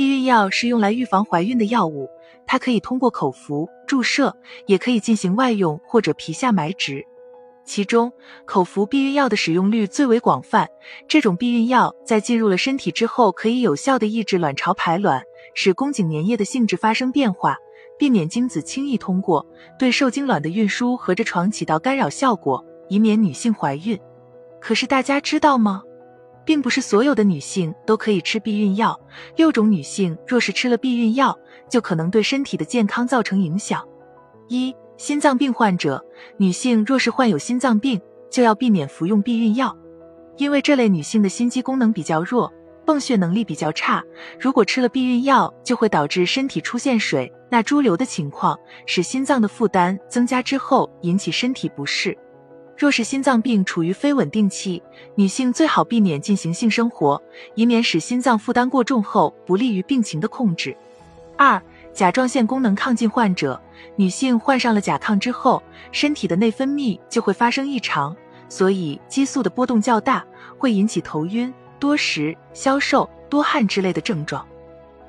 避孕药是用来预防怀孕的药物，它可以通过口服、注射，也可以进行外用或者皮下埋植。其中，口服避孕药的使用率最为广泛。这种避孕药在进入了身体之后，可以有效地抑制卵巢排卵，使宫颈粘液的性质发生变化，避免精子轻易通过，对受精卵的运输和着床起到干扰效果，以免女性怀孕。可是大家知道吗？并不是所有的女性都可以吃避孕药。六种女性若是吃了避孕药，就可能对身体的健康造成影响。一、心脏病患者，女性若是患有心脏病，就要避免服用避孕药，因为这类女性的心肌功能比较弱，泵血能力比较差。如果吃了避孕药，就会导致身体出现水钠潴留的情况，使心脏的负担增加之后引起身体不适。若是心脏病处于非稳定期，女性最好避免进行性生活，以免使心脏负担过重后不利于病情的控制。二、甲状腺功能亢进患者，女性患上了甲亢之后，身体的内分泌就会发生异常，所以激素的波动较大，会引起头晕、多食、消瘦、多汗之类的症状。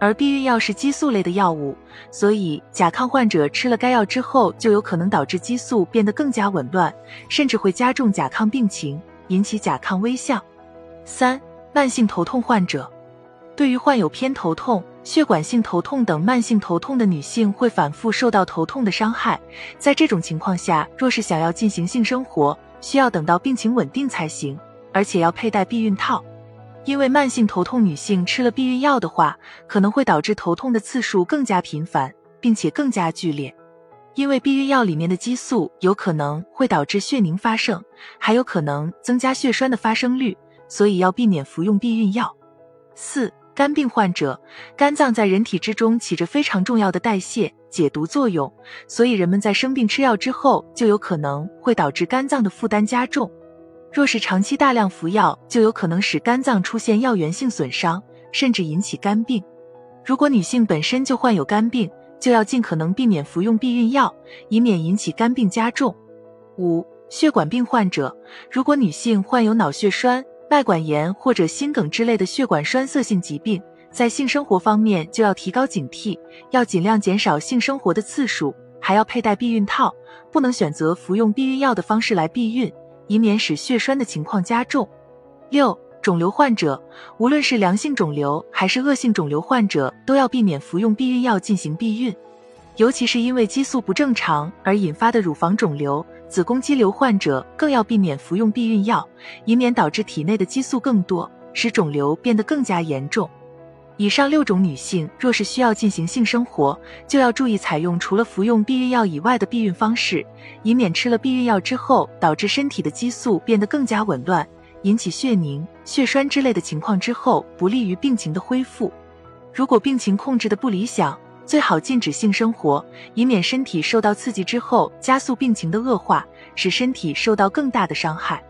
而避孕药是激素类的药物，所以甲亢患者吃了该药之后，就有可能导致激素变得更加紊乱，甚至会加重甲亢病情，引起甲亢危象。三、慢性头痛患者，对于患有偏头痛、血管性头痛等慢性头痛的女性，会反复受到头痛的伤害。在这种情况下，若是想要进行性生活，需要等到病情稳定才行，而且要佩戴避孕套。因为慢性头痛，女性吃了避孕药的话，可能会导致头痛的次数更加频繁，并且更加剧烈。因为避孕药里面的激素有可能会导致血凝发生，还有可能增加血栓的发生率，所以要避免服用避孕药。四、肝病患者，肝脏在人体之中起着非常重要的代谢、解毒作用，所以人们在生病吃药之后，就有可能会导致肝脏的负担加重。若是长期大量服药，就有可能使肝脏出现药源性损伤，甚至引起肝病。如果女性本身就患有肝病，就要尽可能避免服用避孕药，以免引起肝病加重。五、血管病患者，如果女性患有脑血栓、脉管炎或者心梗之类的血管栓塞性疾病，在性生活方面就要提高警惕，要尽量减少性生活的次数，还要佩戴避孕套，不能选择服用避孕药的方式来避孕。以免使血栓的情况加重。六、肿瘤患者，无论是良性肿瘤还是恶性肿瘤患者，都要避免服用避孕药进行避孕。尤其是因为激素不正常而引发的乳房肿瘤、子宫肌瘤患者，更要避免服用避孕药，以免导致体内的激素更多，使肿瘤变得更加严重。以上六种女性若是需要进行性生活，就要注意采用除了服用避孕药以外的避孕方式，以免吃了避孕药之后导致身体的激素变得更加紊乱，引起血凝、血栓之类的情况之后，不利于病情的恢复。如果病情控制的不理想，最好禁止性生活，以免身体受到刺激之后加速病情的恶化，使身体受到更大的伤害。